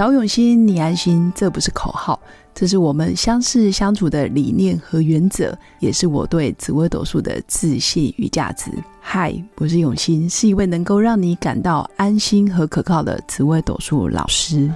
找永新，你安心，这不是口号，这是我们相识相处的理念和原则，也是我对紫微斗数的自信与价值。嗨，我是永新，是一位能够让你感到安心和可靠的紫微斗数老师。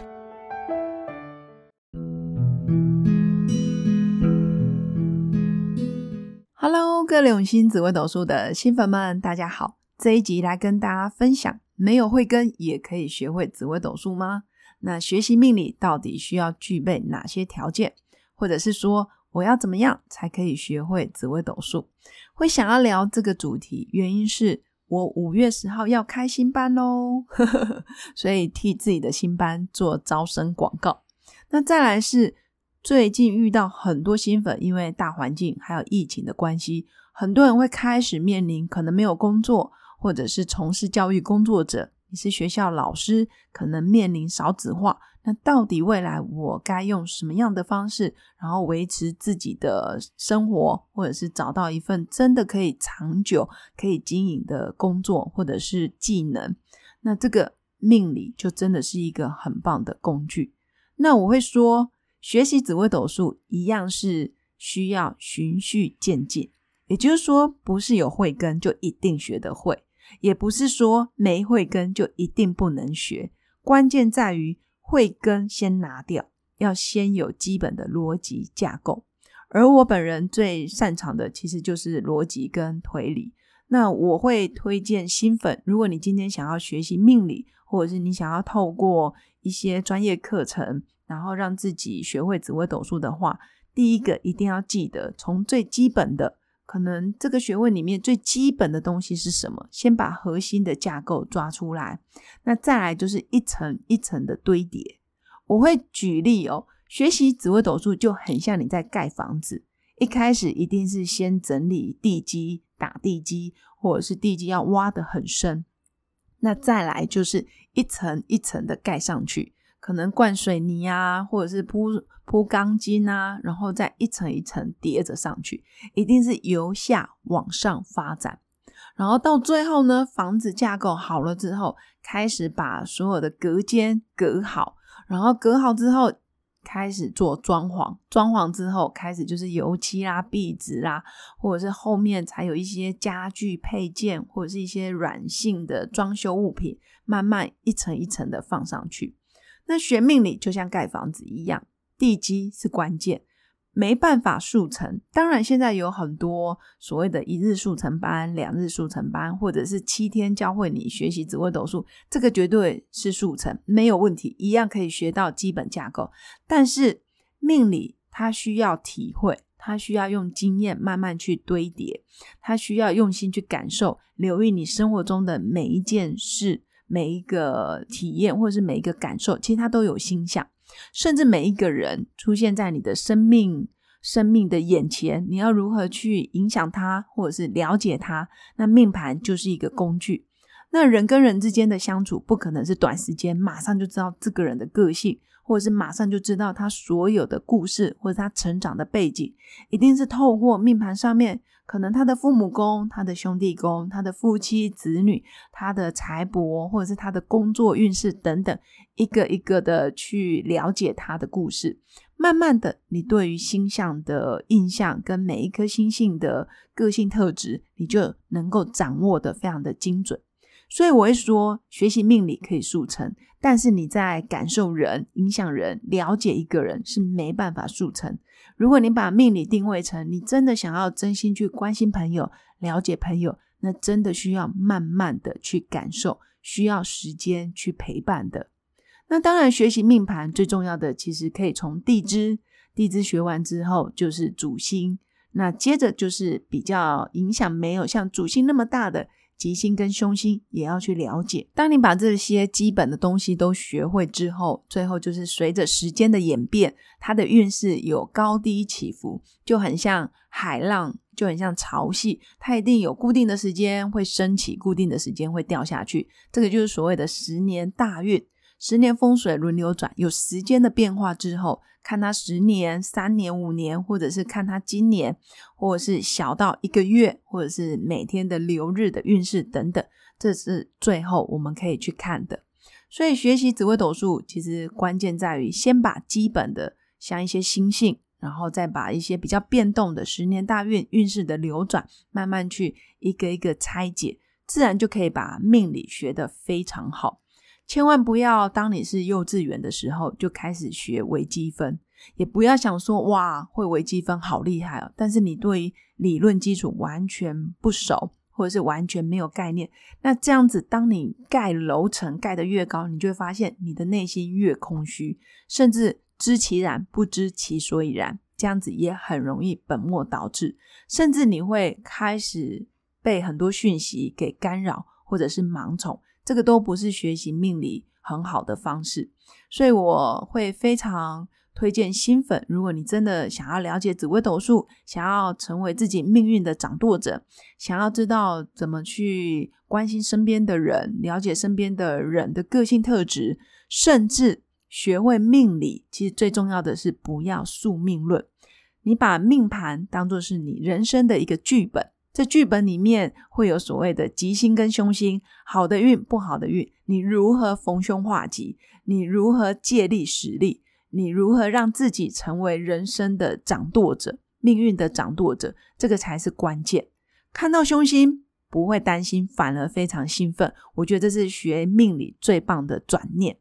Hello，各位永新紫微斗数的新粉们，大家好！这一集来跟大家分享，没有慧根也可以学会紫微斗数吗？那学习命理到底需要具备哪些条件？或者是说，我要怎么样才可以学会紫微斗数？会想要聊这个主题，原因是我五月十号要开新班喽，所以替自己的新班做招生广告。那再来是最近遇到很多新粉，因为大环境还有疫情的关系，很多人会开始面临可能没有工作，或者是从事教育工作者。你是学校老师，可能面临少子化，那到底未来我该用什么样的方式，然后维持自己的生活，或者是找到一份真的可以长久、可以经营的工作，或者是技能？那这个命理就真的是一个很棒的工具。那我会说，学习紫微斗数一样是需要循序渐进，也就是说，不是有慧根就一定学得会。也不是说没慧根就一定不能学，关键在于慧根先拿掉，要先有基本的逻辑架构。而我本人最擅长的其实就是逻辑跟推理。那我会推荐新粉，如果你今天想要学习命理，或者是你想要透过一些专业课程，然后让自己学会紫微斗数的话，第一个一定要记得从最基本的。可能这个学问里面最基本的东西是什么？先把核心的架构抓出来，那再来就是一层一层的堆叠。我会举例哦，学习紫微斗数就很像你在盖房子，一开始一定是先整理地基、打地基，或者是地基要挖得很深，那再来就是一层一层的盖上去。可能灌水泥啊，或者是铺铺钢筋啊，然后再一层一层叠着上去，一定是由下往上发展。然后到最后呢，房子架构好了之后，开始把所有的隔间隔好，然后隔好之后，开始做装潢。装潢之后，开始就是油漆啦、壁纸啦，或者是后面才有一些家具配件，或者是一些软性的装修物品，慢慢一层一层的放上去。那学命理就像盖房子一样，地基是关键，没办法速成。当然，现在有很多所谓的一日速成班、两日速成班，或者是七天教会你学习紫微斗数，这个绝对是速成，没有问题，一样可以学到基本架构。但是命理它需要体会，它需要用经验慢慢去堆叠，它需要用心去感受，留意你生活中的每一件事。每一个体验或者是每一个感受，其实它都有星象，甚至每一个人出现在你的生命生命的眼前，你要如何去影响他，或者是了解他？那命盘就是一个工具。那人跟人之间的相处，不可能是短时间马上就知道这个人的个性，或者是马上就知道他所有的故事，或者他成长的背景，一定是透过命盘上面。可能他的父母宫、他的兄弟宫、他的夫妻子女、他的财帛，或者是他的工作运势等等，一个一个的去了解他的故事。慢慢的，你对于星象的印象跟每一颗星星的个性特质，你就能够掌握的非常的精准。所以我会说，学习命理可以速成，但是你在感受人、影响人、了解一个人是没办法速成。如果你把命理定位成你真的想要真心去关心朋友、了解朋友，那真的需要慢慢的去感受，需要时间去陪伴的。那当然，学习命盘最重要的，其实可以从地支，地支学完之后就是主星，那接着就是比较影响没有像主星那么大的。吉星跟凶星也要去了解。当你把这些基本的东西都学会之后，最后就是随着时间的演变，它的运势有高低起伏，就很像海浪，就很像潮汐，它一定有固定的时间会升起，固定的时间会掉下去。这个就是所谓的十年大运。十年风水轮流转，有时间的变化之后，看他十年、三年、五年，或者是看他今年，或者是小到一个月，或者是每天的流日的运势等等，这是最后我们可以去看的。所以学习紫微斗数，其实关键在于先把基本的，像一些星性，然后再把一些比较变动的十年大运运势的流转，慢慢去一个一个拆解，自然就可以把命理学得非常好。千万不要当你是幼稚园的时候就开始学微积分，也不要想说哇会微积分好厉害哦，但是你对于理论基础完全不熟，或者是完全没有概念，那这样子当你盖楼层盖得越高，你就会发现你的内心越空虚，甚至知其然不知其所以然，这样子也很容易本末倒置，甚至你会开始被很多讯息给干扰，或者是盲从。这个都不是学习命理很好的方式，所以我会非常推荐新粉。如果你真的想要了解紫微斗数，想要成为自己命运的掌舵者，想要知道怎么去关心身边的人，了解身边的人的个性特质，甚至学会命理，其实最重要的是不要宿命论。你把命盘当做是你人生的一个剧本。这剧本里面会有所谓的吉星跟凶星，好的运、不好的运，你如何逢凶化吉？你如何借力使力？你如何让自己成为人生的掌舵者、命运的掌舵者？这个才是关键。看到凶星不会担心，反而非常兴奋。我觉得这是学命理最棒的转念。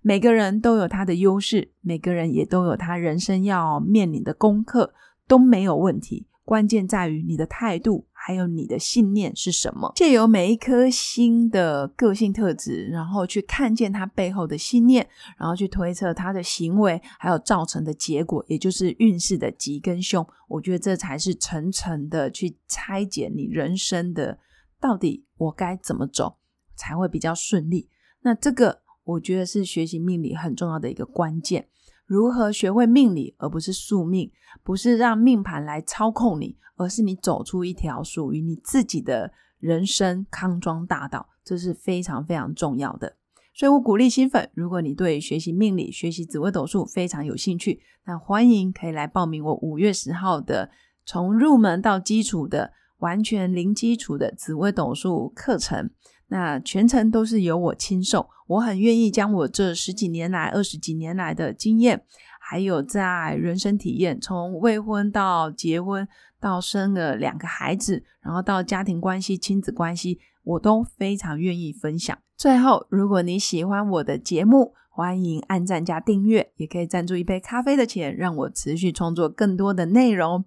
每个人都有他的优势，每个人也都有他人生要面临的功课，都没有问题。关键在于你的态度。还有你的信念是什么？借由每一颗星的个性特质，然后去看见它背后的信念，然后去推测它的行为，还有造成的结果，也就是运势的吉跟凶。我觉得这才是层层的去拆解你人生的到底我该怎么走才会比较顺利。那这个我觉得是学习命理很重要的一个关键。如何学会命理，而不是宿命？不是让命盘来操控你，而是你走出一条属于你自己的人生康庄大道，这是非常非常重要的。所以我鼓励新粉，如果你对学习命理、学习紫微斗数非常有兴趣，那欢迎可以来报名我五月十号的从入门到基础的完全零基础的紫微斗数课程。那全程都是由我亲授，我很愿意将我这十几年来、二十几年来的经验，还有在人生体验，从未婚到结婚，到生了两个孩子，然后到家庭关系、亲子关系，我都非常愿意分享。最后，如果你喜欢我的节目，欢迎按赞加订阅，也可以赞助一杯咖啡的钱，让我持续创作更多的内容。